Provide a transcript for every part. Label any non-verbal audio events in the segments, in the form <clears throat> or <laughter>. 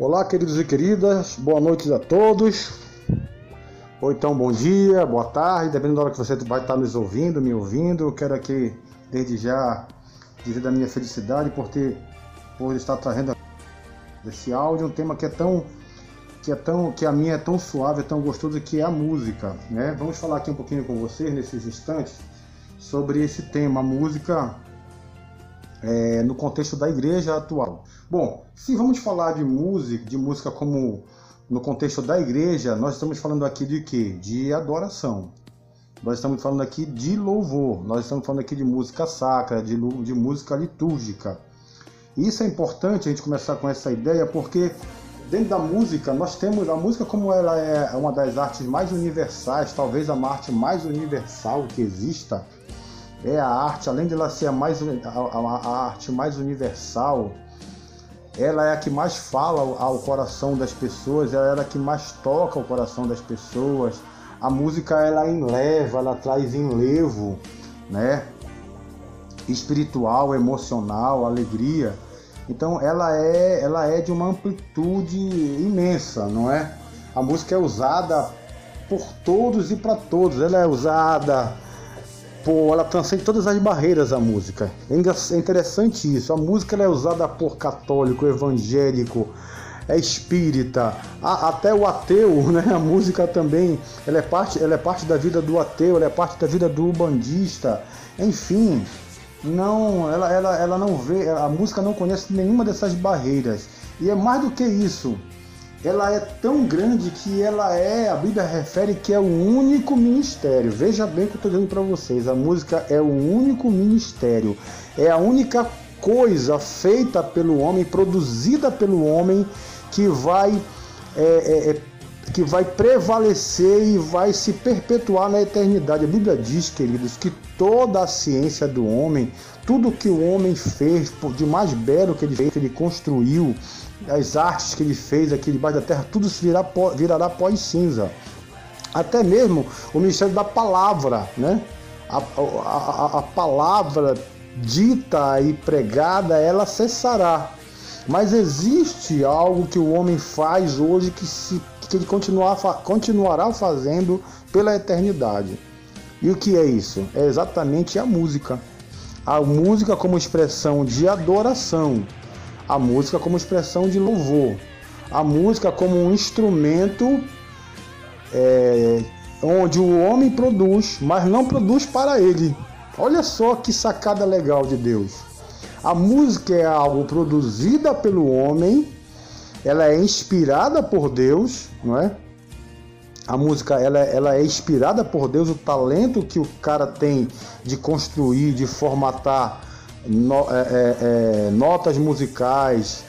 Olá, queridos e queridas, boa noite a todos. Ou então, bom dia, boa tarde, dependendo da hora que você vai estar nos ouvindo, me ouvindo. Eu quero aqui, desde já, dizer da minha felicidade por ter, por estar trazendo esse áudio, um tema que é tão, que é tão, que a minha é tão suave, é tão gostoso, que é a música, né? Vamos falar aqui um pouquinho com vocês nesses instantes sobre esse tema, a música é, no contexto da igreja atual. Bom, se vamos falar de música, de música como no contexto da igreja, nós estamos falando aqui de quê? De adoração. Nós estamos falando aqui de louvor, nós estamos falando aqui de música sacra, de, de música litúrgica. Isso é importante a gente começar com essa ideia porque dentro da música nós temos a música como ela é uma das artes mais universais, talvez a arte mais universal que exista é a arte, além de ela ser a, mais, a, a arte mais universal, ela é a que mais fala ao coração das pessoas, ela é a que mais toca o coração das pessoas. A música ela enleva, ela traz enlevo, né? Espiritual, emocional, alegria. Então ela é, ela é de uma amplitude imensa, não é? A música é usada por todos e para todos. Ela é usada Pô, ela transcende todas as barreiras a música. É, é interessante isso. A música é usada por católico, evangélico, é espírita, até o ateu, <laughs> né? A música também, ela é parte, ela é parte da vida do ateu, ela é parte da vida do bandista. Enfim, não, ela, ela, ela não vê, a música não conhece nenhuma dessas barreiras. E é mais do que isso ela é tão grande que ela é, a Bíblia refere que é o único ministério. Veja bem o que eu estou dizendo para vocês, a música é o único ministério, é a única coisa feita pelo homem, produzida pelo homem, que vai é, é, é que vai prevalecer e vai se perpetuar na eternidade. A Bíblia diz, queridos, que toda a ciência do homem, tudo que o homem fez, de mais belo que ele fez, que ele construiu, as artes que ele fez aqui debaixo da terra, tudo se virá, virará pó e cinza. Até mesmo o ministério da palavra, né? A, a, a, palavra dita e pregada, ela cessará. Mas existe algo que o homem faz hoje que, se, que ele continuar, continuará fazendo pela eternidade. E o que é isso? É exatamente a música. A música como expressão de adoração a música como expressão de louvor, a música como um instrumento é, onde o homem produz, mas não produz para ele. Olha só que sacada legal de Deus. A música é algo produzida pelo homem, ela é inspirada por Deus, não é? A música ela, ela é inspirada por Deus, o talento que o cara tem de construir, de formatar no, é, é, é, notas musicais,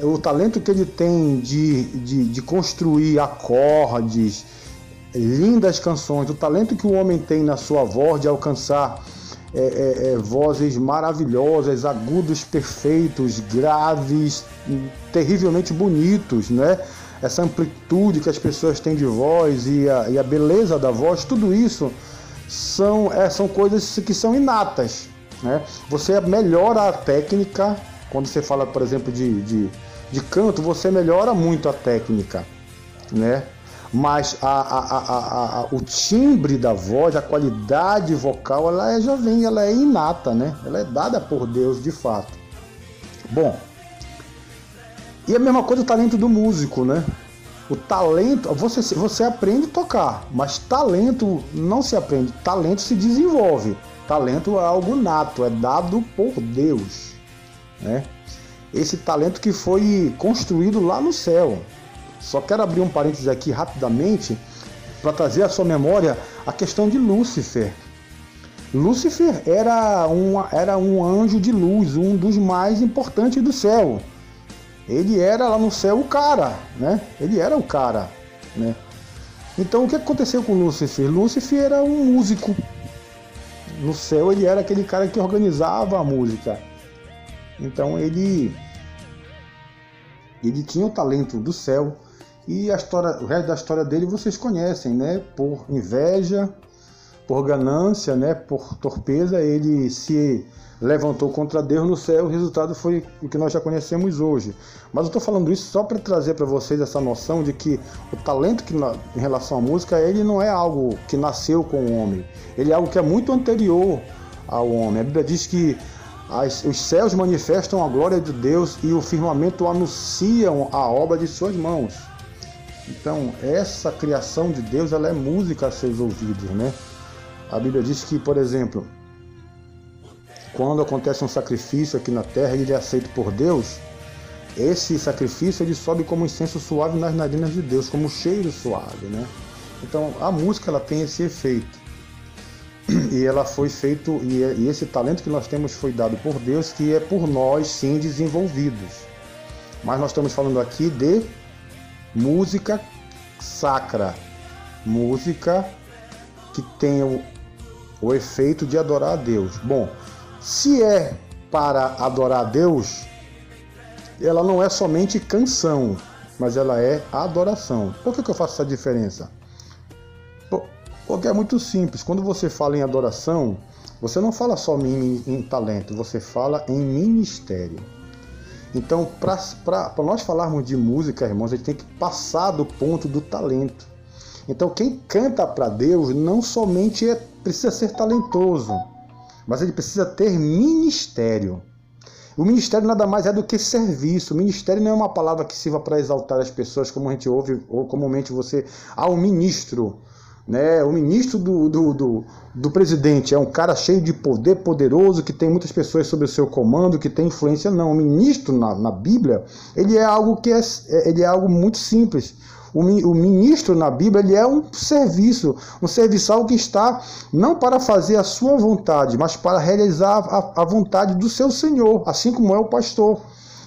o talento que ele tem de, de, de construir acordes, lindas canções, o talento que o homem tem na sua voz de alcançar é, é, é, vozes maravilhosas, agudos perfeitos, graves, terrivelmente bonitos, né? Essa amplitude que as pessoas têm de voz e a, e a beleza da voz, tudo isso são, é, são coisas que são inatas. Né? Você melhora a técnica, quando você fala, por exemplo, de, de, de canto, você melhora muito a técnica. Né? Mas a, a, a, o timbre da voz, a qualidade vocal, ela é, já vem, ela é inata, né? Ela é dada por Deus de fato. Bom, e a mesma coisa o talento do músico, né? O talento, você, você aprende a tocar, mas talento não se aprende, talento se desenvolve. Talento é algo nato, é dado por Deus. Né? Esse talento que foi construído lá no céu. Só quero abrir um parênteses aqui rapidamente para trazer à sua memória a questão de Lúcifer. Lúcifer era um, era um anjo de luz, um dos mais importantes do céu. Ele era lá no céu o cara, né? Ele era o cara, né? Então o que aconteceu com Lúcifer? Lúcifer era um músico, no céu ele era aquele cara que organizava a música. Então ele ele tinha o talento do céu e a história, o resto da história dele vocês conhecem, né? Por inveja, por ganância, né, por torpeza, ele se levantou contra Deus no céu, o resultado foi o que nós já conhecemos hoje. Mas eu estou falando isso só para trazer para vocês essa noção de que o talento que em relação à música, ele não é algo que nasceu com o homem, ele é algo que é muito anterior ao homem. A Bíblia diz que as, os céus manifestam a glória de Deus e o firmamento anunciam a obra de suas mãos. Então, essa criação de Deus, ela é música a seus ouvidos, né? A Bíblia diz que, por exemplo, quando acontece um sacrifício aqui na terra e ele é aceito por Deus, esse sacrifício ele sobe como incenso suave nas narinas de Deus, como cheiro suave, né? Então a música ela tem esse efeito <clears throat> e ela foi feito e, esse talento que nós temos foi dado por Deus que é por nós sim desenvolvidos. Mas nós estamos falando aqui de música sacra, música que tem o, efeito de adorar a Deus. Bom, se é para adorar a Deus, ela não é somente canção, mas ela é adoração. Por que, que eu faço essa diferença? Porque é muito simples. Quando você fala em adoração, você não fala só em talento, você fala em ministério. Então, para nós falarmos de música, irmãos, a gente tem que passar do ponto do talento. Então, quem canta para Deus não somente é, precisa ser talentoso, mas ele precisa ter ministério. O ministério nada mais é do que serviço. O ministério não é uma palavra que sirva para exaltar as pessoas, como a gente ouve, ou comumente você. Ah, um ministro. Né? O ministro do, do, do, do, presidente é um cara cheio de poder, poderoso, que tem muitas pessoas sob o seu comando, que tem influência. Não, o ministro na, na Bíblia, ele é algo que é, ele é algo muito simples. O, ministro na Bíblia ele é um serviço, um serviçal que está não para fazer a sua vontade, mas para realizar a, a vontade do seu Senhor, assim como é o pastor.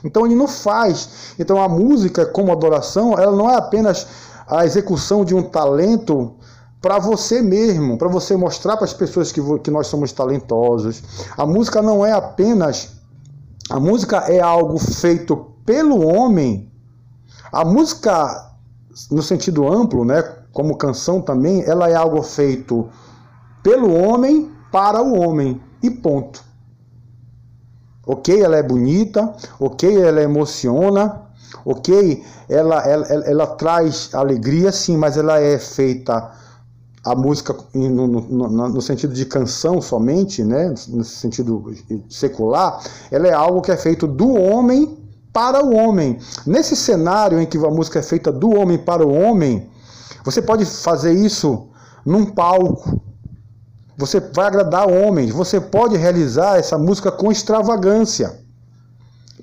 Então ele não faz. Então a música como adoração, ela não é apenas a execução de um talento para você mesmo, para você mostrar para as pessoas que, que nós somos talentosos. A música não é apenas. A música é algo feito pelo homem. A música no sentido amplo, né, como canção também, ela é algo feito pelo homem para o homem e ponto. Ok, ela é bonita, ok, ela emociona, ok, ela, ela, ela, ela traz alegria, sim, mas ela é feita a música no, no, no, sentido de canção somente, né, no sentido secular, ela é algo que é feito do homem para o homem. Nesse cenário em que a música é feita do homem para o homem, você pode fazer isso num palco. Você vai agradar homens. Você pode realizar essa música com extravagância.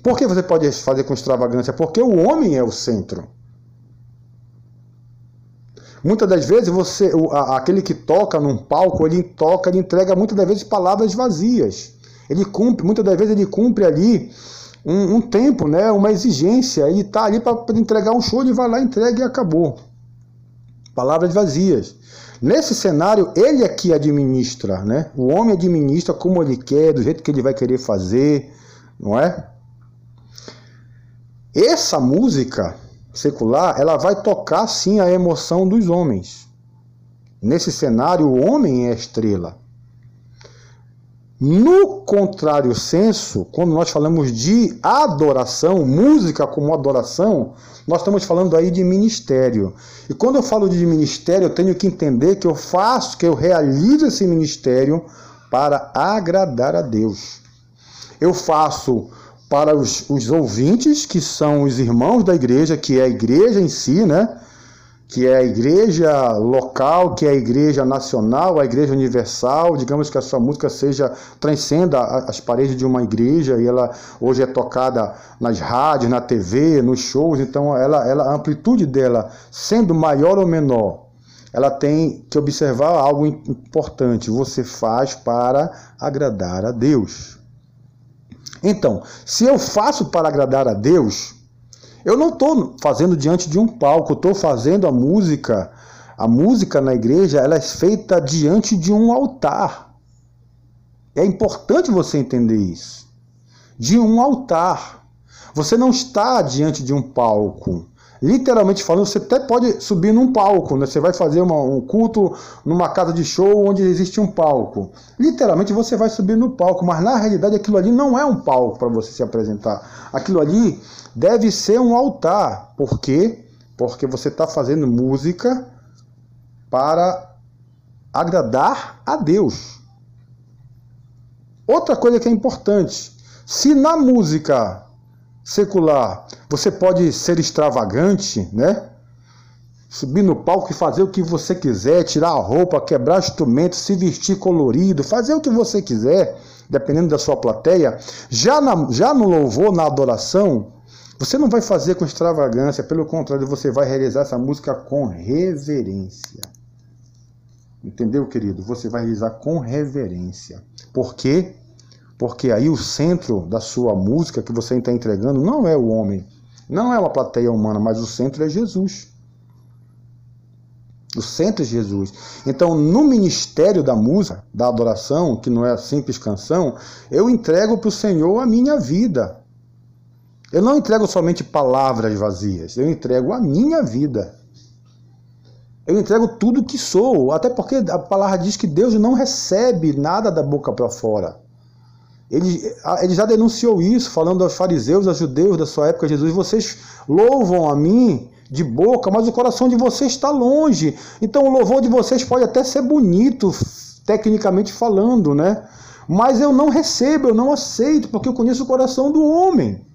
Por que você pode fazer com extravagância? Porque o homem é o centro. Muitas das vezes você, aquele que toca num palco, ele toca, ele entrega muitas das vezes palavras vazias. Ele cumpre, muitas das vezes ele cumpre ali um, um tempo, né, uma exigência. Ele está ali para entregar um show, ele vai lá, entrega e acabou. Palavras vazias. Nesse cenário, ele é que administra, né? O homem administra como ele quer, do jeito que ele vai querer fazer, não é? Essa música secular, ela vai tocar sim a emoção dos homens. Nesse cenário, o homem é a estrela. No contrário senso, quando nós falamos de adoração, música como adoração, nós estamos falando aí de ministério. E quando eu falo de ministério, eu tenho que entender que eu faço, que eu realizo esse ministério para agradar a Deus. Eu faço para os, os ouvintes, que são os irmãos da igreja, que é a igreja em si, né? Que é a igreja local, que é a igreja nacional, a igreja universal, digamos que a sua música seja transcenda as paredes de uma igreja e ela hoje é tocada nas rádios, na TV, nos shows, então ela, ela a amplitude dela sendo maior ou menor, ela tem que observar algo importante, você faz para agradar a Deus. Então, se eu faço para agradar a Deus, eu não estou fazendo diante de um palco, estou fazendo a música. A música na igreja ela é feita diante de um altar. É importante você entender isso. De um altar. Você não está diante de um palco. Literalmente falando, você até pode subir num palco, né? Você vai fazer uma, um culto numa casa de show onde existe um palco. Literalmente você vai subir no palco, mas na realidade aquilo ali não é um palco para você se apresentar. Aquilo ali deve ser um altar. Por quê? Porque você está fazendo música para agradar a Deus. Outra coisa que é importante: se na música secular você pode ser extravagante, né? Subir no palco e fazer o que você quiser, tirar a roupa, quebrar instrumento, se vestir colorido, fazer o que você quiser, dependendo da sua plateia. Já, na, já no louvor, na adoração, você não vai fazer com extravagância, pelo contrário, você vai realizar essa música com reverência. Entendeu, querido? Você vai realizar com reverência. Por quê? Porque aí o centro da sua música que você está entregando não é o homem, não é uma plateia humana, mas o centro é Jesus. O centro é Jesus. Então, no ministério da música, da adoração, que não é a simples canção, eu entrego para o Senhor a minha vida. Eu não entrego somente palavras vazias, eu entrego a minha vida. Eu entrego tudo que sou, até porque a palavra diz que Deus não recebe nada da boca para fora. Ele, ele já denunciou isso, falando aos fariseus, aos judeus da sua época, Jesus, vocês louvam a mim de boca, mas o coração de vocês está longe. Então o louvor de vocês pode até ser bonito, tecnicamente falando, né? Mas eu não recebo, eu não aceito, porque eu conheço o coração do homem.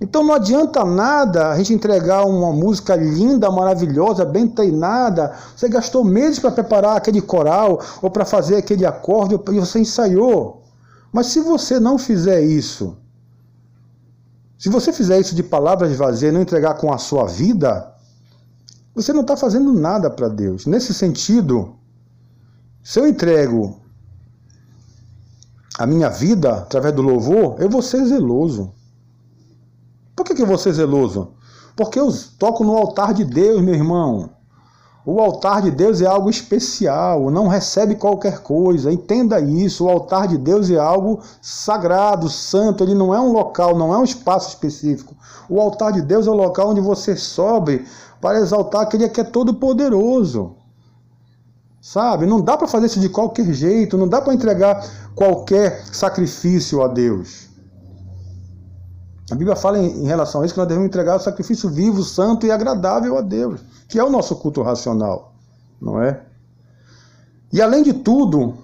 Então não adianta nada a gente entregar uma música linda, maravilhosa, bem treinada. Você gastou meses para preparar aquele coral ou para fazer aquele acorde e você ensaiou. Mas se você não fizer isso, se você fizer isso de palavras vazias e não entregar com a sua vida, você não está fazendo nada para Deus. Nesse sentido, se eu entrego a minha vida através do louvor, eu vou ser zeloso. Por que, que eu vou ser zeloso? Porque eu toco no altar de Deus, meu irmão. O altar de Deus é algo especial, não recebe qualquer coisa. Entenda isso. O altar de Deus é algo sagrado, santo. Ele não é um local, não é um espaço específico. O altar de Deus é o local onde você sobe para exaltar aquele que é todo poderoso. Sabe? Não dá para fazer isso de qualquer jeito, não dá para entregar qualquer sacrifício a Deus. A Bíblia fala em, relação a isso que nós devemos entregar o sacrifício vivo, santo e agradável a Deus, que é o nosso culto racional, não é? E além de tudo,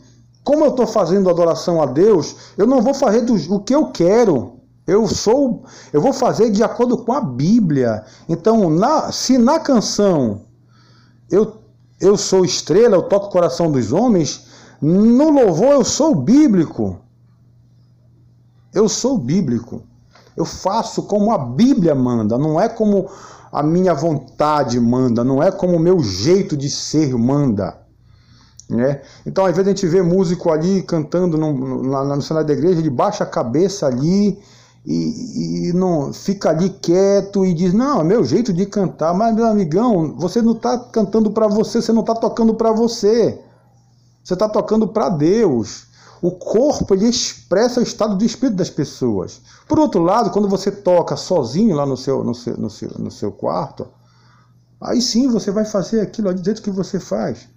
como eu estou fazendo adoração a Deus, eu não vou fazer do, o que eu quero. Eu sou, eu vou fazer de acordo com a Bíblia. Então, na, se na canção eu, eu sou estrela, eu toco o coração dos homens, no louvor eu sou bíblico. Eu sou bíblico. Eu faço como a Bíblia manda, não é como a minha vontade manda, não é como o meu jeito de ser manda. Né? Então, às vezes, a gente vê músico ali cantando no, no, no cenário da igreja, ele baixa a cabeça ali e, e, não fica ali quieto e diz: Não, é meu jeito de cantar. Mas, meu amigão, você não está cantando para você, você não está tocando para você, você está tocando para Deus. O corpo ele expressa o estado de espírito das pessoas. Por outro lado, quando você toca sozinho lá no seu, no seu, no seu, no seu quarto, aí sim você vai fazer aquilo do jeito que você faz.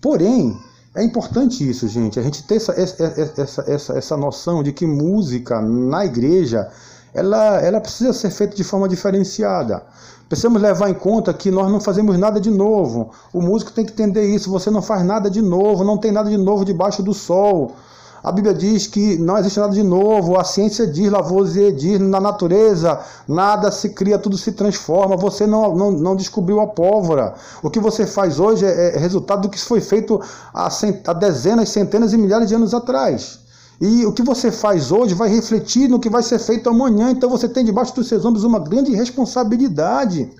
Porém, é importante isso, gente, a gente ter essa, essa, essa, essa, essa noção de que música na igreja ela, ela precisa ser feita de forma diferenciada. Precisamos levar em conta que nós não fazemos nada de novo. O músico tem que entender isso. Você não faz nada de novo, não tem nada de novo debaixo do sol. A Bíblia diz que não existe nada de novo. A ciência diz, Lavoisier diz, na natureza nada se cria, tudo se transforma. Você não, não, não descobriu a pólvora. O que você faz hoje é, é resultado do que foi feito há, há dezenas, centenas e milhares de anos atrás. E o que você faz hoje vai refletir no que vai ser feito amanhã. Então você tem debaixo dos seus ombros uma grande responsabilidade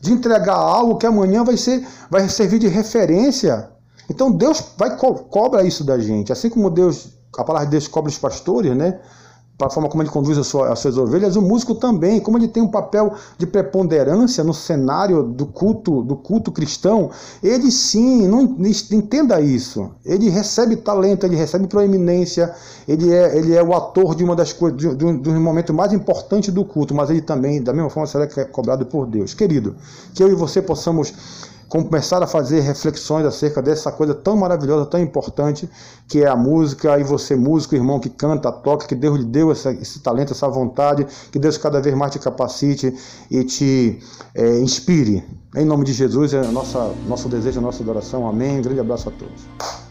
de entregar algo que amanhã vai, ser, vai servir de referência. Então Deus vai co cobra isso da gente. Assim como Deus, a palavra de Deus cobra os pastores, né? Para a forma como ele conduz a sua, as suas ovelhas, o músico também, como ele tem um papel de preponderância no cenário do culto, do culto cristão, ele sim, não entenda isso. Ele recebe talento, ele recebe proeminência, ele é, ele é o ator de uma das coisas, de, de, de um momento mais importante do culto, mas ele também, da mesma forma, será cobrado por Deus. Querido, que eu e você possamos começar a fazer reflexões acerca dessa coisa tão maravilhosa, tão importante, que é a música, e você, músico, irmão que canta, toca, que Deus lhe deu esse talento, essa vontade, que Deus cada vez mais te capacite e te é, inspire. Em nome de Jesus, é nossa, nosso desejo, nossa adoração. Amém. Um grande abraço a todos.